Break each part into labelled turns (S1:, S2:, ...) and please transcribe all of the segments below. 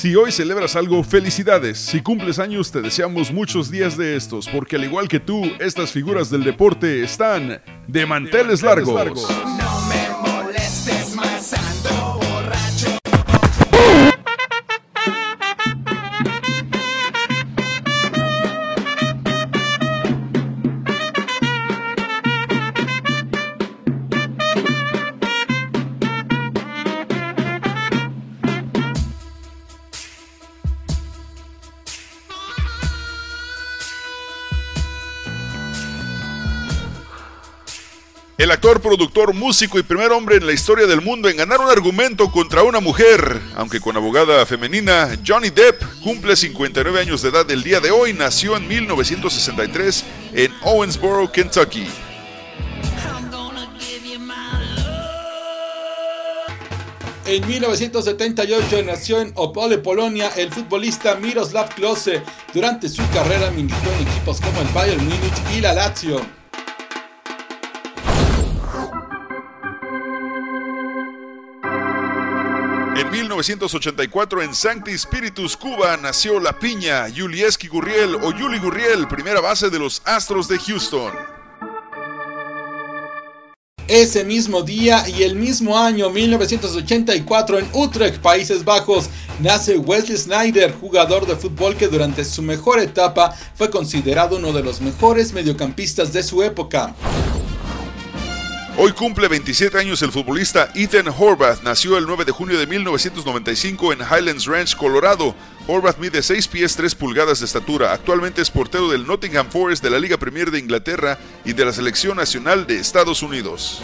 S1: Si hoy celebras algo, felicidades. Si cumples años, te deseamos muchos días de estos, porque al igual que tú, estas figuras del deporte están de manteles, largos. El actor, productor, músico y primer hombre en la historia del mundo en ganar un argumento contra una mujer, aunque con abogada femenina, Johnny Depp cumple 59 años de edad el día de hoy, nació en 1963 en Owensboro, Kentucky.
S2: En 1978 nació en Opole, Polonia, el futbolista Miroslav Klose. Durante su carrera militó en equipos como el Bayern Múnich y la Lazio.
S1: En 1984 en Sancti Spiritus, Cuba, nació la piña Yulieski Gurriel o Yuli Gurriel, primera base de los Astros de Houston.
S2: Ese mismo día y el mismo año, 1984, en Utrecht, Países Bajos, nace Wesley Snyder, jugador de fútbol que durante su mejor etapa fue considerado uno de los mejores mediocampistas de su época.
S1: Hoy cumple 27 años el futbolista Ethan Horvath. Nació el 9 de junio de 1995 en Highlands Ranch, Colorado. Horvath mide 6 pies 3 pulgadas de estatura. Actualmente es portero del Nottingham Forest de la Liga Premier de Inglaterra y de la Selección Nacional de Estados Unidos.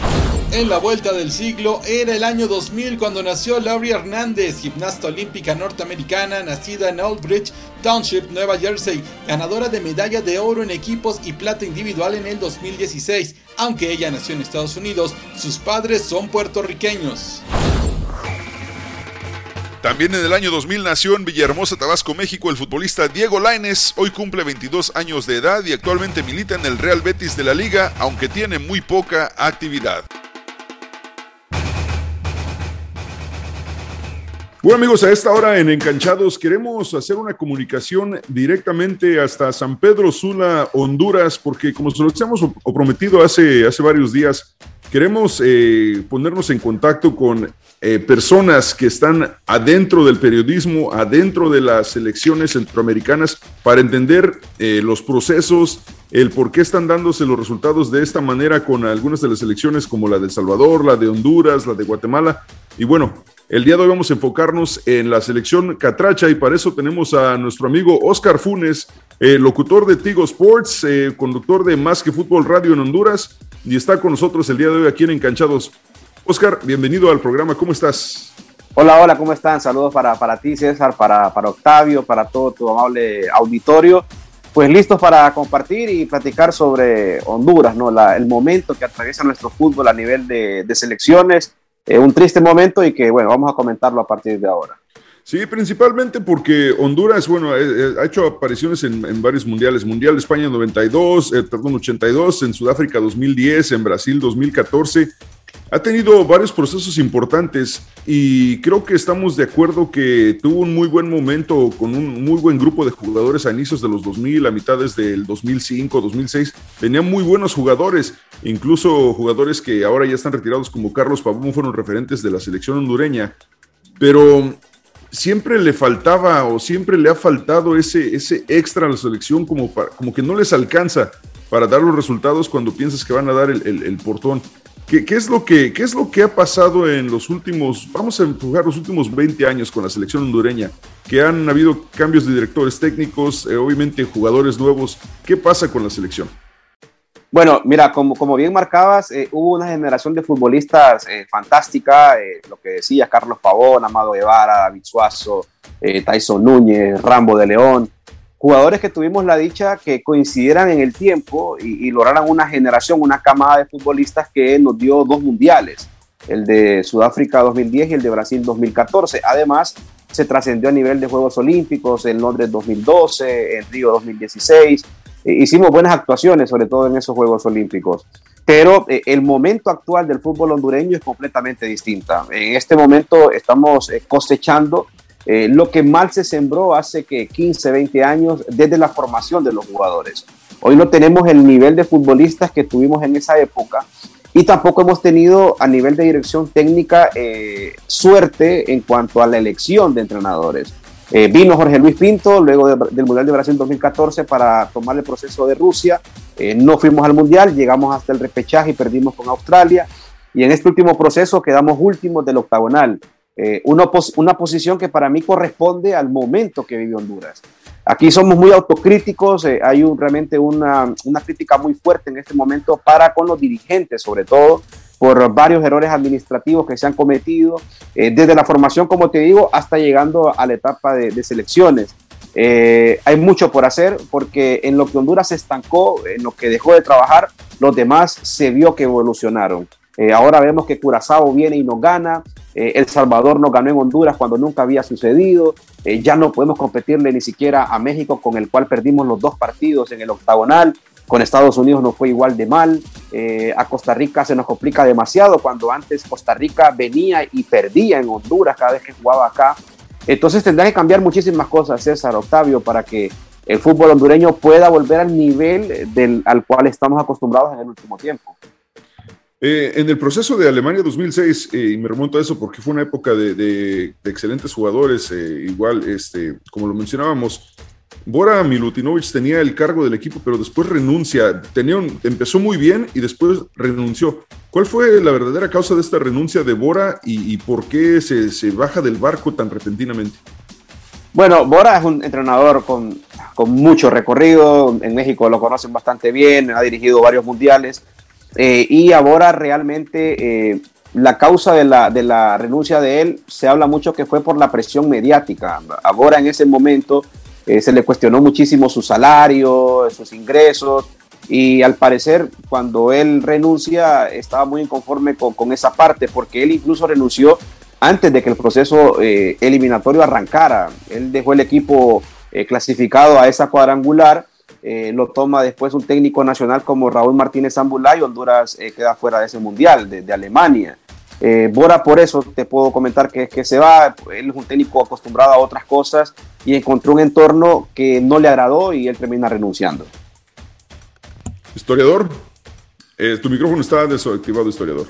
S2: En la vuelta del siglo era el año 2000 cuando nació Laurie Hernández, gimnasta olímpica norteamericana nacida en Old Bridge Township, Nueva Jersey, ganadora de medalla de oro en equipos y plata individual en el 2016. Aunque ella nació en Estados Unidos, sus padres son puertorriqueños.
S1: También en el año 2000 nació en Villahermosa, Tabasco, México, el futbolista Diego Laines. Hoy cumple 22 años de edad y actualmente milita en el Real Betis de la liga, aunque tiene muy poca actividad. Bueno amigos, a esta hora en Encanchados queremos hacer una comunicación directamente hasta San Pedro Sula, Honduras, porque como se lo habíamos prometido hace, hace varios días, queremos eh, ponernos en contacto con eh, personas que están adentro del periodismo, adentro de las elecciones centroamericanas, para entender eh, los procesos, el por qué están dándose los resultados de esta manera con algunas de las elecciones como la de El Salvador, la de Honduras, la de Guatemala. Y bueno, el día de hoy vamos a enfocarnos en la selección Catracha y para eso tenemos a nuestro amigo Oscar Funes, eh, locutor de Tigo Sports, eh, conductor de Más que Fútbol Radio en Honduras y está con nosotros el día de hoy aquí en Encanchados. Oscar, bienvenido al programa, ¿cómo estás?
S3: Hola, hola, ¿cómo están? Saludos para, para ti, César, para, para Octavio, para todo tu amable auditorio. Pues listos para compartir y platicar sobre Honduras, ¿no? La, el momento que atraviesa nuestro fútbol a nivel de, de selecciones eh, un triste momento y que, bueno, vamos a comentarlo a partir de ahora.
S1: Sí, principalmente porque Honduras, bueno, eh, eh, ha hecho apariciones en, varios mundiales. Mundial de España 92, perdón, 82, en Sudáfrica 2010, en Brasil 2014 ha tenido varios procesos importantes y creo que estamos de acuerdo que tuvo un muy buen momento con un muy buen grupo de jugadores a inicios de los 2000, a mitades del 2005, 2006. Tenía muy buenos jugadores, incluso jugadores que ahora ya están retirados como Carlos Pavón fueron referentes de la selección hondureña, pero siempre le faltaba o siempre le ha faltado ese, ese extra a la selección como, como que no les alcanza para dar los resultados cuando piensas que van a dar el, el portón. ¿Qué, es lo que, ¿Qué es lo que ha pasado en los últimos, vamos a empujar los últimos 20 años con la selección hondureña? Que han habido cambios de directores técnicos, eh, obviamente jugadores nuevos. ¿Qué pasa con la selección?
S3: Bueno, mira, como, como bien marcabas, eh, hubo una generación de futbolistas eh, fantástica, eh, lo que decía Carlos Pavón, Amado Guevara, David Suazo, Tyson Núñez, Rambo de León, jugadores que tuvimos la dicha que coincidieran en el tiempo y, y, lograran una generación, una camada de futbolistas que nos dio dos mundiales, el de Sudáfrica 2010 y el de Brasil 2014. Además, se trascendió a nivel de Juegos Olímpicos en Londres 2012, en Río 2016 eh, hicimos buenas actuaciones, sobre todo en esos Juegos Olímpicos. Pero eh, el momento actual del fútbol hondureño es completamente distinta. En este momento estamos eh, cosechando lo que mal se sembró hace que 15, 20 años desde la formación de los jugadores. Hoy no tenemos el nivel de futbolistas que tuvimos en esa época y tampoco hemos tenido a nivel de dirección técnica suerte en cuanto a la elección de entrenadores. Eh, vino Jorge Luis Pinto luego del Mundial de Brasil 2014 para tomar el proceso de Rusia. Eh, no fuimos al Mundial, llegamos hasta el repechaje y perdimos con Australia. Y en este último proceso quedamos últimos del octagonal. Eh, una, una posición que para mí corresponde al momento que vive Honduras. Aquí somos muy autocríticos, hay un, realmente una, una crítica muy fuerte en este momento para con los dirigentes, sobre todo, por varios errores administrativos que se han cometido, eh, desde la formación, como te digo, hasta llegando a la etapa de, selecciones. Eh, hay mucho por hacer porque en lo que Honduras se estancó, en lo que dejó de trabajar, los demás se vio que evolucionaron. Eh, ahora vemos que Curazao viene y nos gana, El Salvador nos ganó en Honduras cuando nunca había sucedido, ya no podemos competirle ni siquiera a México con el cual perdimos los dos partidos en el octagonal, con Estados Unidos no fue igual de mal. Eh, a Costa Rica se nos complica demasiado cuando antes Costa Rica venía y perdía en Honduras cada vez que jugaba acá. Entonces tendrá que cambiar muchísimas cosas, César, Octavio, para que el fútbol hondureño pueda volver al nivel del, al cual estamos acostumbrados en el último tiempo.
S1: Eh, en el proceso de Alemania 2006, eh, y me remonto a eso porque fue una época de, excelentes jugadores, igual, este, como lo mencionábamos, Bora Milutinovic tenía el cargo del equipo, pero después renuncia. Tenía empezó muy bien y después renunció. ¿Cuál fue la verdadera causa de esta renuncia de Bora y, por qué se, baja del barco tan repentinamente?
S3: Bueno, Bora es un entrenador con, mucho recorrido. En México lo conocen bastante bien, ha dirigido varios mundiales. Eh, y a Bora realmente eh, la causa de la, de la renuncia de él se habla mucho que fue por la presión mediática. A Bora en ese momento eh, se le cuestionó muchísimo su salario, sus ingresos, y al parecer cuando él renuncia estaba muy inconforme con, esa parte, porque él incluso renunció antes de que el proceso eh, eliminatorio arrancara. Él dejó el equipo eh, clasificado a esa cuadrangular, lo toma después un técnico nacional como Raúl Martínez Zambulá y Honduras queda fuera de ese mundial de Alemania. Eh, Bora por eso te puedo comentar que, que se va, él es un técnico acostumbrado a otras cosas y encontró un entorno que no le agradó y él termina renunciando.
S1: Historiador, eh, tu micrófono está desactivado, historiador.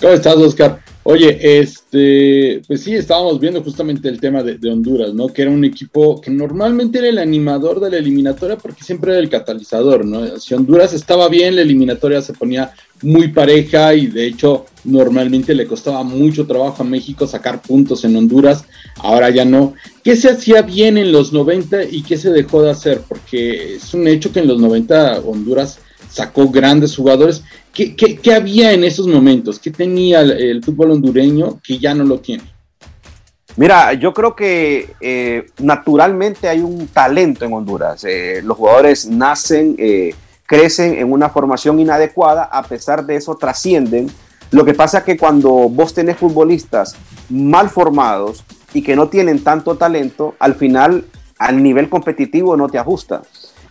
S2: ¿Cómo estás, Oscar? Oye, este, pues sí, estábamos viendo justamente el tema de, Honduras, ¿no? Que era un equipo que normalmente era el animador de la eliminatoria porque siempre era el catalizador, ¿no? Si Honduras estaba bien, la eliminatoria se ponía muy pareja y de hecho normalmente le costaba mucho trabajo a México sacar puntos en Honduras, ahora ya no. ¿Qué se hacía bien en los 90 y qué se dejó de hacer? Porque es un hecho que en los 90 Honduras sacó grandes jugadores. ¿Qué, había en esos momentos? ¿Qué tenía el, fútbol hondureño que ya no lo tiene?
S3: Mira, yo creo que eh, naturalmente hay un talento en Honduras. Eh, los jugadores nacen, eh, crecen en una formación inadecuada, a pesar de eso trascienden. Lo que pasa es que cuando vos tenés futbolistas mal formados y que no tienen tanto talento, al final al nivel competitivo no te ajusta.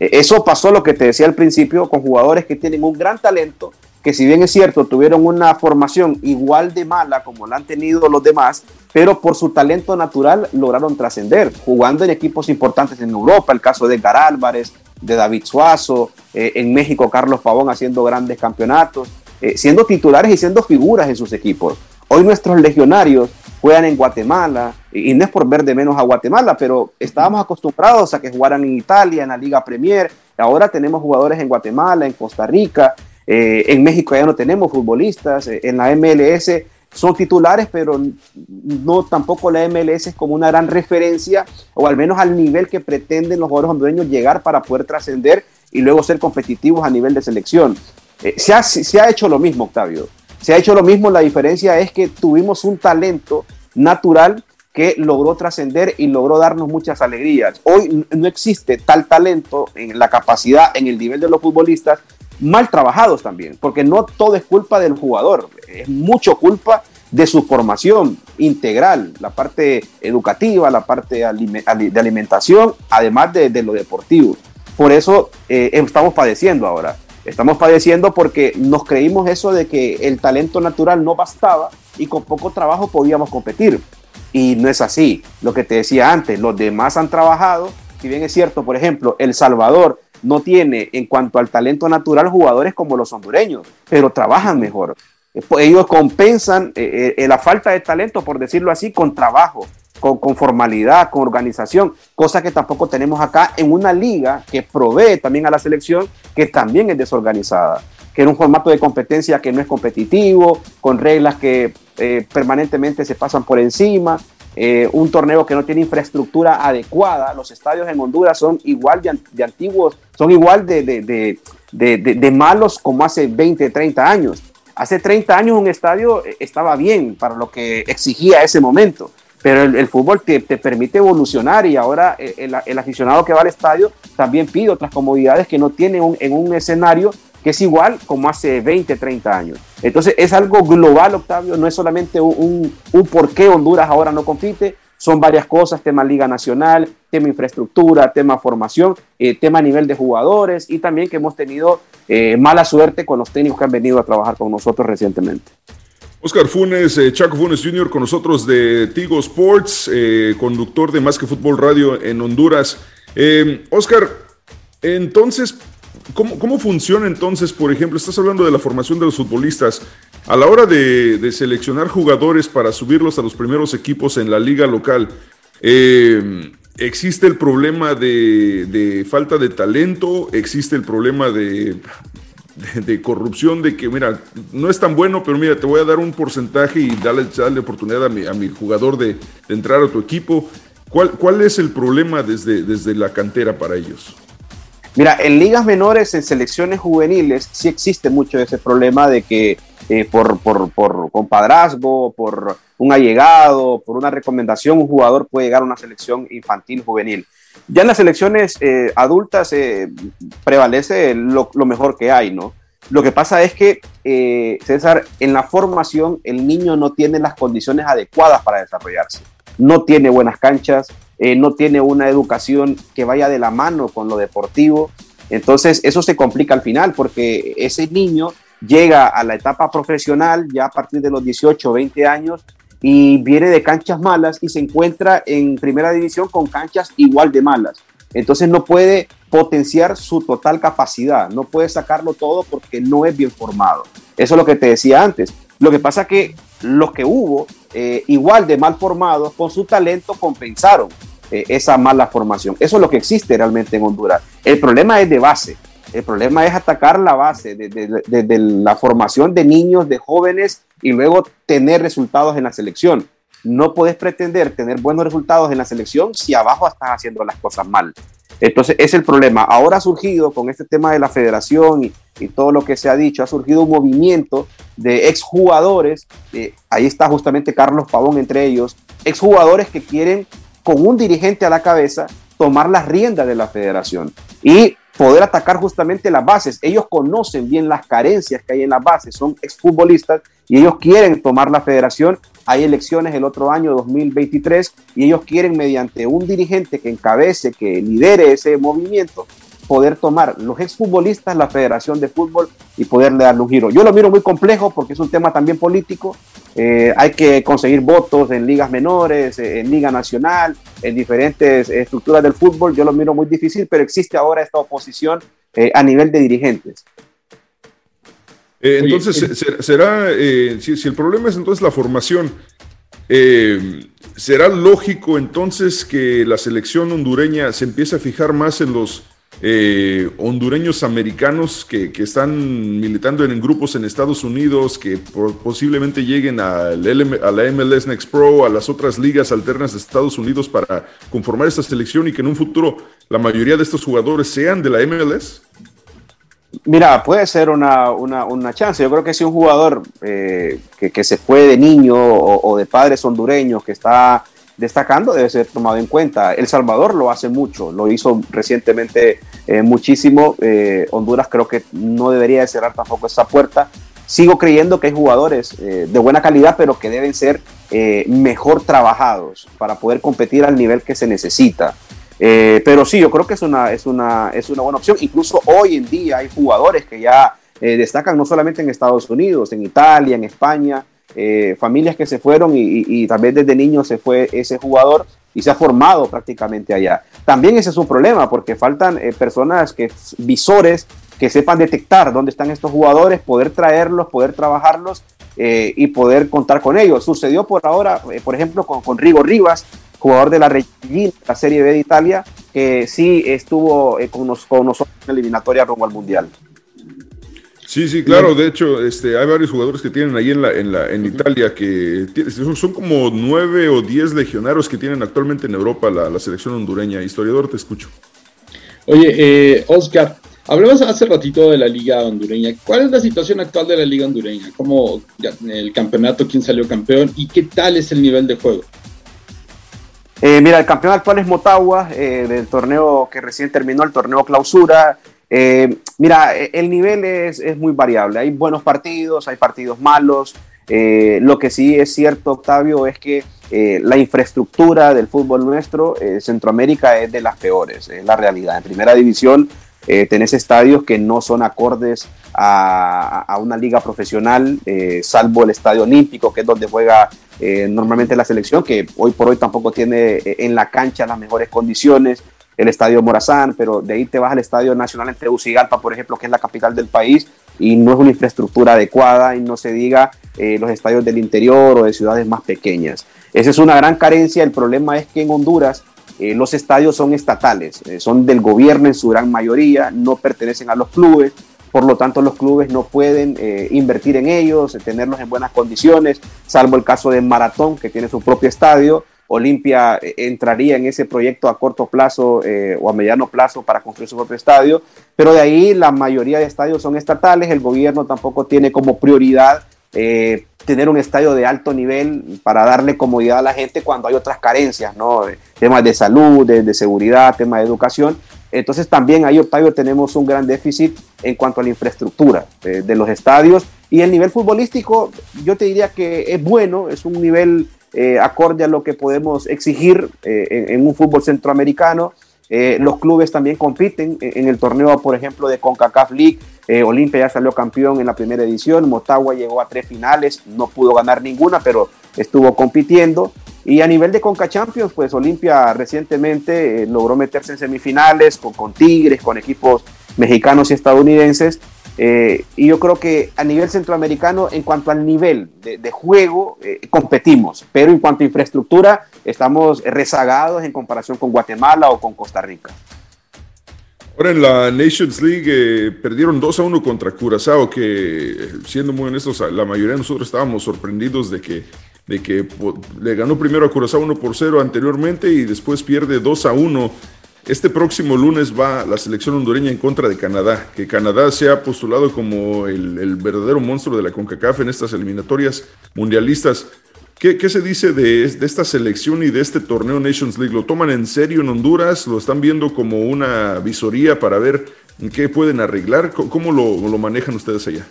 S3: Eh, eso pasó lo que te decía al principio con jugadores que tienen un gran talento, que si bien es cierto, tuvieron una formación igual de mala como la han tenido los demás, pero por su talento natural lograron trascender, jugando en equipos importantes en Europa, el caso de Edgar Álvarez, de David Suazo, eh, en México Carlos Pavón haciendo grandes campeonatos, eh, siendo titulares y siendo figuras en sus equipos. Hoy nuestros legionarios juegan en Guatemala, y no es por ver de menos a Guatemala, pero estábamos acostumbrados a que jugaran en Italia, en la Liga Premier, ahora tenemos jugadores en Guatemala, en Costa Rica, eh, en México ya no tenemos futbolistas, eh, en la MLS son titulares, pero no tampoco la MLS es como una gran referencia, o al menos al nivel que pretenden los jugadores hondureños llegar para poder trascender y luego ser competitivos a nivel de selección. Eh, se, ha, se ha hecho lo mismo, Octavio. Se ha hecho lo mismo, la diferencia es que tuvimos un talento natural que logró trascender y logró darnos muchas alegrías. Hoy no existe tal talento en la capacidad, en el nivel de los futbolistas, mal trabajados también, porque no todo es culpa del jugador, es mucho culpa de su formación integral, la parte educativa, la parte de alimentación, además de, lo deportivo. Por eso eh, estamos padeciendo ahora. Estamos padeciendo porque nos creímos eso de que el talento natural no bastaba y con poco trabajo podíamos competir. Y no es así. Lo que te decía antes, los demás han trabajado. Si bien es cierto, por ejemplo, El Salvador no tiene en cuanto al talento natural jugadores como los hondureños, pero trabajan mejor. Pues, ellos compensan eh, eh, la falta de talento, por decirlo así, con trabajo, con, con, formalidad, con organización, cosa que tampoco tenemos acá en una liga que provee también a la selección, que también es desorganizada, que en un formato de competencia que no es competitivo, con reglas que eh, permanentemente se pasan por encima, eh, un torneo que no tiene infraestructura adecuada. Los estadios en Honduras son igual de, antiguos, son igual de, de, malos como hace 20, 30 años. Hace 30 años un estadio eh, estaba bien para lo que exigía ese momento, pero el, fútbol te, permite evolucionar y ahora el, el, aficionado que va al estadio también pide otras comodidades que no tiene en un escenario que es igual como hace 20, 30 años. Entonces es algo global, Octavio, no es solamente un, un, por qué Honduras ahora no compite, son varias cosas, tema Liga Nacional, tema infraestructura, tema formación, eh, tema nivel de jugadores y también que hemos tenido eh, mala suerte con los técnicos que han venido a trabajar con nosotros recientemente.
S1: Oscar Funes, eh, Chaco Funes Jr. con nosotros de Tigo Sports, conductor de Más que Fútbol Radio en Honduras. Oscar, entonces, ¿Cómo, funciona entonces, por ejemplo, estás hablando de la formación de los futbolistas, a la hora de, seleccionar jugadores para subirlos a los primeros equipos en la liga local? Eh, ¿Existe el problema de, falta de talento? ¿Existe el problema de, corrupción? De que, mira, no es tan bueno, pero mira, te voy a dar un porcentaje y dale, dale oportunidad a mi, a mi jugador de, entrar a tu equipo. ¿Cuál, ¿Cuál es el problema desde, desde la cantera para ellos?
S3: Mira, en ligas menores, en selecciones juveniles, sí existe mucho ese problema de que eh, por, por, por compadrazgo, por un allegado, por una recomendación, un jugador puede llegar a una selección infantil juvenil. Ya en las selecciones eh, adultas eh, prevalece lo, lo, mejor que hay, ¿no? Lo que pasa es que, César, en la formación el niño no tiene las condiciones adecuadas para desarrollarse. No tiene buenas canchas, eh, no tiene una educación que vaya de la mano con lo deportivo. Entonces eso se complica al final porque ese niño llega a la etapa profesional ya a partir de los 18 o 20 años y viene de canchas malas y se encuentra en primera división con canchas igual de malas. Entonces no puede potenciar su total capacidad, no puede sacarlo todo porque no es bien formado. Eso es lo que te decía antes. Lo que pasa que los que hubo, eh, igual de mal formados, con su talento compensaron. Eh, esa mala formación. Eso es lo que existe realmente en Honduras. El problema es de base. El problema es atacar la base de, la formación de niños, de jóvenes y luego tener resultados en la selección. No puedes pretender tener buenos resultados en la selección si abajo estás haciendo las cosas mal. Entonces, es el problema. Ahora ha surgido con este tema de la federación y, todo lo que se ha dicho, ha surgido un movimiento de exjugadores, eh, ahí está justamente Carlos Pavón entre ellos, exjugadores que quieren con un dirigente a la cabeza, tomar las riendas de la federación y poder atacar justamente las bases. Ellos conocen bien las carencias que hay en las bases, son exfutbolistas y ellos quieren tomar la federación. Hay elecciones el otro año 2023 y ellos quieren mediante un dirigente que encabece, que lidere ese movimiento, poder tomar los exfutbolistas, la Federación de Fútbol y poderle darle un giro. Yo lo miro muy complejo porque es un tema también político. Eh, hay que conseguir votos en ligas menores, eh, en Liga Nacional, en diferentes estructuras del fútbol. Yo lo miro muy difícil, pero existe ahora esta oposición eh, a nivel de dirigentes.
S1: entonces, será, si, si, el problema es entonces la formación, ¿será lógico entonces que la selección hondureña se empiece a fijar más en los eh, hondureños americanos que, están militando en, grupos en Estados Unidos, que posiblemente lleguen a la MLS Next Pro, a las otras ligas alternas de Estados Unidos para conformar esta selección y que en un futuro la mayoría de estos jugadores sean de la MLS?
S3: Mira, puede ser una, una, chance. Yo creo que si un jugador eh, que, se fue de niño o, de padres hondureños que está destacando debe ser tomado en cuenta. El Salvador lo hace mucho, lo hizo recientemente eh, muchísimo. Eh, Honduras creo que no debería de cerrar tampoco esa puerta. Sigo creyendo que hay jugadores de buena calidad, pero que deben ser mejor trabajajados para poder competir al nivel que se necesita. Eh, pero sí, yo creo que es una, es, una, es una buena opción. Incluso hoy en día hay jugadores que ya eh, destacan no solamente en Estados Unidos, en Italia, en España, eh, familias que se fueron y, y, también desde niño se fue ese jugador y se ha formado prácticamente allá. También ese es un problema porque faltan personas, que, visores que sepan detectar dónde están estos jugadores, poder traerlos, poder trabajarlos y poder contar con ellos. Sucedió por ahora, por ejemplo, con, con Rigo Rivas, jugador de la Regina, la Serie B de Italia, que sí estuvo eh, con, nosotros en la eliminatoria rumbo al Mundial.
S1: Sí, sí, claro. De hecho, este, hay varios jugadores que tienen ahí en, la, en, la, en Italia que son, como nueve o diez legionarios que tienen actualmente en Europa la, selección hondureña. Historiador, te escucho.
S4: Oye, eh, Oscar, hablamos hace ratito de la liga hondureña. ¿Cuál es la situación actual de la liga hondureña? ¿Cómo el campeonato, quién salió campeón y qué tal es el nivel de juego?
S3: Eh, mira, el campeón actual es Motagua, eh, del torneo que recién terminó, el torneo clausura. Eh, mira, el nivel es, es, muy variable. Hay buenos partidos, hay partidos malos. lo que sí es cierto, Octavio, es que la infraestructura del fútbol nuestro, Centroamérica, es de las peores, es la realidad. En primera división tenés estadios que no son acordes a, una liga profesional, salvo el Estadio Olímpico, que es donde juega eh, normalmente la selección, que hoy por hoy tampoco tiene eh, en la cancha las mejores condiciones, el Estadio Morazán, pero de ahí te vas al Estadio Nacional en Tegucigalpa, por ejemplo, que es la capital del país, y no es una infraestructura adecuada, y no se diga eh, los estadios del interior o de ciudades más pequeñas. Esa es una gran carencia, el problema es que en Honduras los estadios son estatales, son del gobierno en su gran mayoría, no pertenecen a los clubes, por lo tanto los clubes no pueden eh, invertir en ellos, tenerlos en buenas condiciones, salvo el caso de Maratón, que tiene su propio estadio. Olimpia eh, entraría en ese proyecto a corto plazo eh, o a mediano plazo para construir su propio estadio, pero de ahí la mayoría de estadios son estatales, el gobierno tampoco tiene como prioridad tener un estadio de alto nivel para darle comodidad a la gente cuando hay otras carencias, ¿no? Temas de salud, de, de seguridad, temas de educación. Entonces también ahí, Octavio, tenemos un gran déficit en cuanto a la infraestructura de, los estadios y el nivel futbolístico, yo te diría que es bueno, es un nivel eh, acorde a lo que podemos exigir eh, en, un fútbol centroamericano. Eh, los clubes también compiten en, el torneo, por ejemplo, de CONCACAF League. Olimpia ya salió campeón en la primera edición, Motagua llegó a tres finales, no pudo ganar ninguna, pero estuvo compitiendo. Y a nivel de Conca Champions, pues Olimpia recientemente logró meterse en semifinales con, con, Tigres, con equipos mexicanos y estadounidenses. Eh, y yo creo que a nivel centroamericano, en cuanto al nivel de, juego, eh, competimos, pero en cuanto a infraestructura, estamos rezagados en comparación con Guatemala o con Costa Rica.
S1: Ahora en la Nations League perdieron 2 a 1 contra Curazao, que siendo muy honestos, la mayoría de nosotros estábamos sorprendidos de que de que le ganó primero a Curazao 1 por 0 anteriormente y después pierde 2 a 1. Este próximo lunes va la selección hondureña en contra de Canadá, que Canadá se ha postulado como el, verdadero monstruo de la CONCACAF en estas eliminatorias mundialistas. ¿Qué, se dice de, esta selección y de este torneo Nations League? ¿Lo toman en serio en Honduras? ¿Lo están viendo como una visoría para ver qué pueden arreglar? ¿Cómo lo manejan ustedes allá?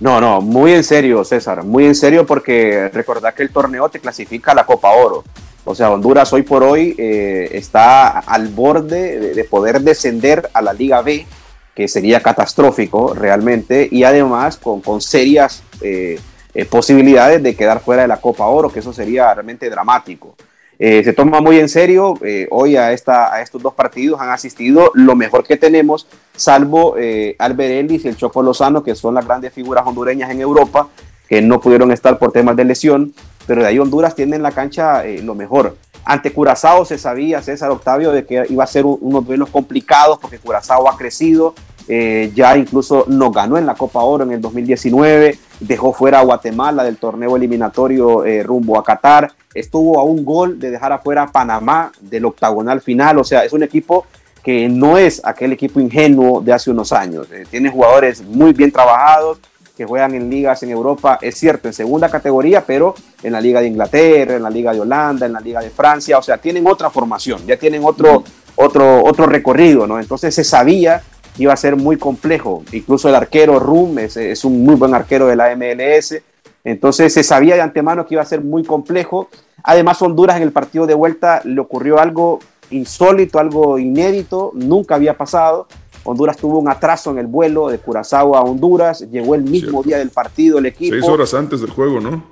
S3: No, no, muy en serio, César, muy en serio porque recordad que el torneo te clasifica a la Copa Oro. O sea, Honduras hoy por hoy eh, está al borde de, poder descender a la Liga B, que sería catastrófico realmente, y además con, con serias eh, eh, posibilidades de quedar fuera de la Copa Oro, que eso sería realmente dramático. Eh, se toma muy en serio. Eh, hoy a, esta, a estos dos partidos han asistido lo mejor que tenemos, salvo eh, Ellis y el Choco Lozano, que son las grandes figuras hondureñas en Europa, que no pudieron estar por temas de lesión, pero de ahí Honduras tiene en la cancha lo mejor. ante Curazao se sabía, César Octavio, de que iba a ser unos duelos complicados porque Curazao ha crecido, eh, ya incluso nos ganó en la Copa Oro en el 2019, dejó fuera a Guatemala del torneo eliminatorio eh, rumbo a Qatar, estuvo a un gol de dejar afuera a Panamá del octagonal final, o sea, es un equipo que no es aquel equipo ingenuo de hace unos años, eh, tiene jugadores muy bien trabajados, que juegan en ligas en Europa, es cierto, en segunda categoría, pero en la Liga de Inglaterra, en la Liga de Holanda, en la Liga de Francia, o sea, tienen otra formación, ya tienen otro, otro, otro recorrido, ¿no? Entonces se sabía iba a ser muy complejo. Incluso el arquero Rum es, un muy buen arquero de la MLS. Entonces se sabía de antemano que iba a ser muy complejo. Además, Honduras en el partido de vuelta le ocurrió algo insólito, algo inédito, nunca había pasado. Honduras tuvo un atraso en el vuelo de Curazao a Honduras, llegó el mismo día del partido el equipo.
S1: Seis horas antes del juego, ¿no?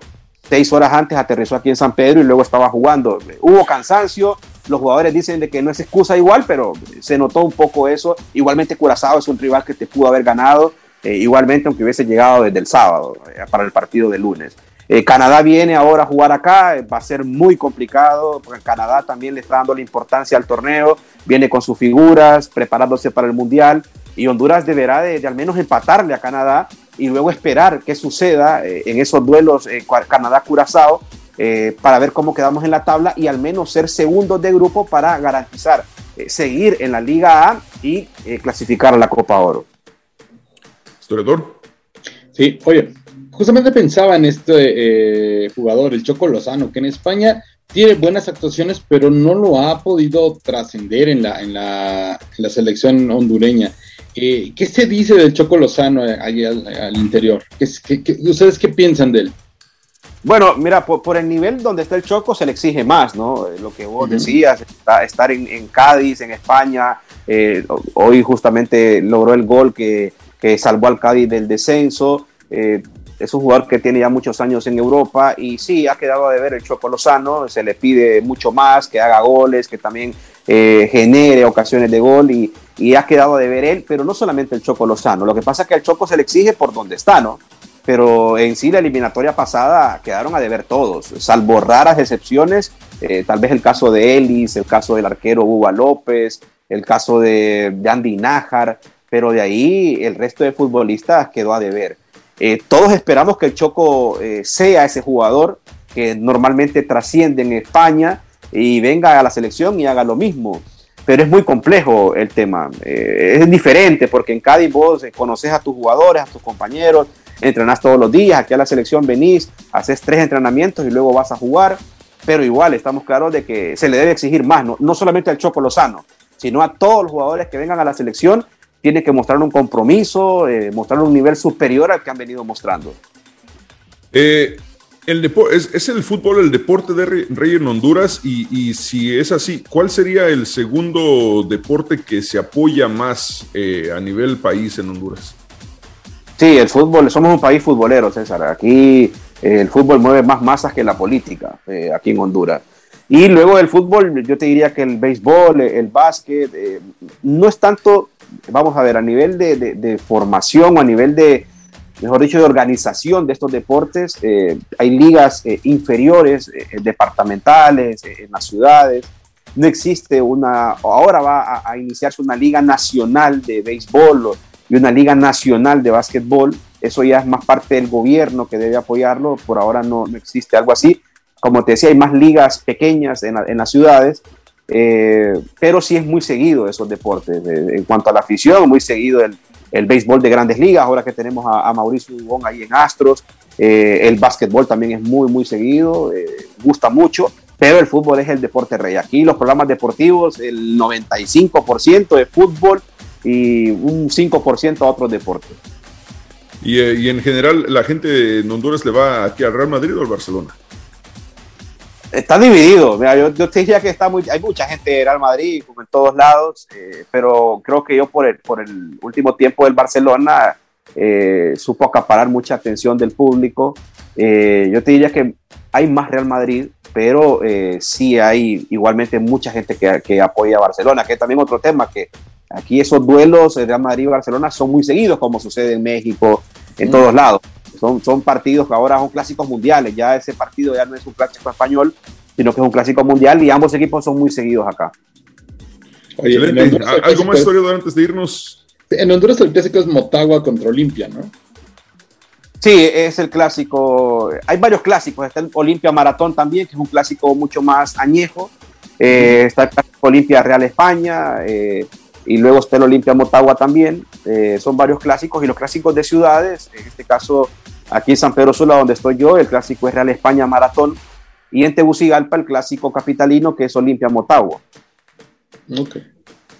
S3: Seis horas antes aterrizó aquí en San Pedro y luego estaba jugando. Hubo cansancio, los jugadores dicen de que no es excusa igual, pero se notó un poco eso. Igualmente Curazao es un rival que te pudo haber ganado, eh, igualmente aunque hubiese llegado desde el sábado eh, para el partido de lunes. Eh, Canadá viene ahora a jugar acá, va a ser muy complicado, porque Canadá también le está dando la importancia al torneo, viene con sus figuras, preparándose para el Mundial, y Honduras deberá de, al menos empatarle a Canadá y luego esperar qué suceda en esos duelos Canadá-Curazao eh, para ver cómo quedamos en la tabla y al menos ser segundos de grupo para garantizar eh, seguir en la Liga A y eh, clasificar a la Copa Oro.
S1: Historiador.
S4: Sí, oye, justamente pensaba en este jugador, el Choco Lozano, que en España tiene buenas actuaciones, pero no lo ha podido trascender en la, en, la, selección hondureña. ¿Qué se dice del Choco Lozano ahí al, interior? ustedes qué piensan de él?
S3: Bueno, mira, por, el nivel donde está el Choco se le exige más, ¿no? Eh, lo que vos decías, estar en, Cádiz, en España, eh, hoy justamente logró el gol que, salvó al Cádiz del descenso. Eh, es un jugador que tiene ya muchos años en Europa y sí, ha quedado de ver el Choco Lozano, se le pide mucho más, que haga goles, que también genere ocasiones de gol y, y ha quedado de ver él, pero no solamente el Choco Lozano, lo que pasa es que al Choco se le exige por donde está, ¿no? Pero en sí la eliminatoria pasada quedaron a deber todos, salvo raras excepciones, eh, tal vez el caso de Ellis, el caso del arquero Uva López, el caso de, Andy Nájar, pero de ahí el resto de futbolistas quedó a deber. Eh, todos esperamos que el Choco eh, sea ese jugador que normalmente trasciende en España y venga a la selección y haga lo mismo. Pero es muy complejo el tema. es diferente porque en Cádiz vos conoces a tus jugadores, a tus compañeros, entrenás todos los días, aquí a la selección venís, haces tres entrenamientos y luego vas a jugar, pero igual estamos claros de que se le debe exigir más, no, no solamente al Choco Lozano, sino a todos los jugadores que vengan a la selección, tienen que mostrar un compromiso, eh, mostrar un nivel superior al que han venido mostrando.
S1: Eh, el es, el fútbol el deporte de rey en Honduras y, y, si es así, ¿cuál sería el segundo deporte que se apoya más eh, a nivel país en Honduras?
S3: Sí, el fútbol, somos un país futbolero, César. Aquí eh, el fútbol mueve más masas que la política, eh, aquí en Honduras. Y luego el fútbol, yo te diría que el béisbol, el básquet, eh, no es tanto, vamos a ver, a nivel de, formación o a nivel de, mejor dicho, de organización de estos deportes, hay ligas inferiores, departamentales, en las ciudades. No existe una, ahora va a iniciarse una liga nacional de béisbol y una liga nacional de básquetbol. Eso ya es más parte del gobierno que debe apoyarlo. Por ahora no, no existe algo así. Como te decía, hay más ligas pequeñas en, en las ciudades, eh, pero sí es muy seguido esos deportes. en cuanto a la afición, muy seguido el, el béisbol de grandes ligas, ahora que tenemos a, Mauricio Dubón ahí en Astros. Eh, el básquetbol también es muy, muy seguido, eh, gusta mucho, pero el fútbol es el deporte rey. Aquí los programas deportivos, el 95% de fútbol y un 5% a otros deportes.
S1: Y, eh, y, en general, ¿la gente en Honduras le va aquí al Real Madrid o al Barcelona?
S3: Está dividido. Mira, yo, yo, te diría que está muy, hay mucha gente de Real Madrid, como en todos lados, eh, pero creo que yo por el, por el último tiempo del Barcelona eh, supo acaparar mucha atención del público. yo te diría que hay más Real Madrid, pero sí hay igualmente mucha gente que, que apoya a Barcelona, que es también otro tema que Aquí esos duelos de Real Madrid y Barcelona son muy seguidos, como sucede en México, en todos lados. Son, son partidos que ahora son clásicos mundiales. Ya ese partido ya no es un clásico español, sino que es un clásico mundial y ambos equipos son muy seguidos acá.
S1: Oye, ¿Algo más historiador antes de irnos?
S4: En Honduras el clásico es Motagua contra Olimpia, ¿no?
S3: Sí, es el clásico. Hay varios clásicos. Está el Olimpia Maratón también, que es un clásico mucho más añejo. Eh, está el clásico Olimpia Real España. Eh, y luego está el Olimpia Motagua también. Eh, son varios clásicos y los clásicos de ciudades, en este caso aquí en San Pedro Sula, donde estoy yo, el clásico es Real España Maratón. Y en Tegucigalpa el clásico capitalino que es Olimpia Motagua.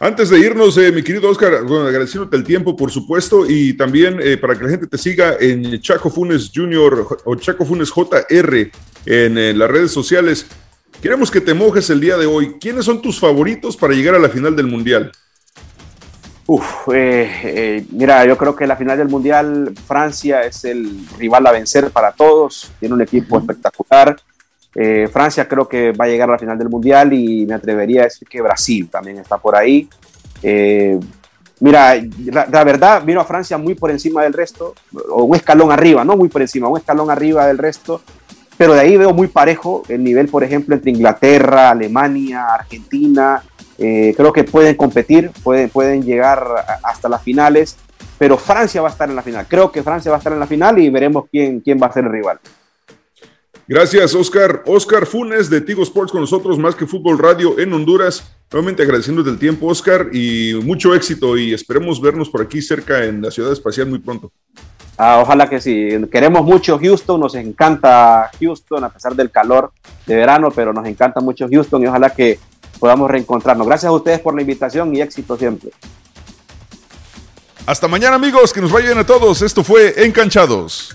S1: Antes de irnos, eh, mi querido Oscar, bueno, agradeciéndote el tiempo, por supuesto, y también eh, para que la gente te siga en Chaco Funes Junior o Chaco Funes JR en las redes sociales. Queremos que te mojes el día de hoy. ¿Quiénes son tus favoritos para llegar a la final del Mundial?
S3: Uf, eh, eh, mira, yo creo que la final del Mundial, Francia es el rival a vencer para todos, tiene un equipo espectacular. Eh, Francia creo que va a llegar a la final del Mundial y me atrevería a decir que Brasil también está por ahí. mira, la, verdad, miro a Francia muy por encima del resto, o un escalón arriba, no muy por encima, un escalón arriba del resto, pero de ahí veo muy parejo el nivel, por ejemplo, entre Inglaterra, Alemania, Argentina, eh, creo que pueden competir, pueden, pueden llegar hasta las finales, pero Francia va a estar en la final. Creo que Francia va a estar en la final y veremos quién, quién va a ser el rival.
S1: Gracias, Oscar. Oscar Funes de Tigo Sports con nosotros, más que Fútbol Radio en Honduras. Nuevamente agradeciéndote el tiempo, Oscar, y mucho éxito y esperemos vernos por aquí cerca en la ciudad espacial muy pronto.
S3: Ah, ojalá que sí. Queremos mucho Houston, nos encanta Houston a pesar del calor de verano, pero nos encanta mucho Houston y ojalá que podamos reencontrarnos. Gracias a ustedes por la invitación y éxito siempre.
S1: Hasta mañana amigos, que nos vayan a todos. Esto fue Encanchados.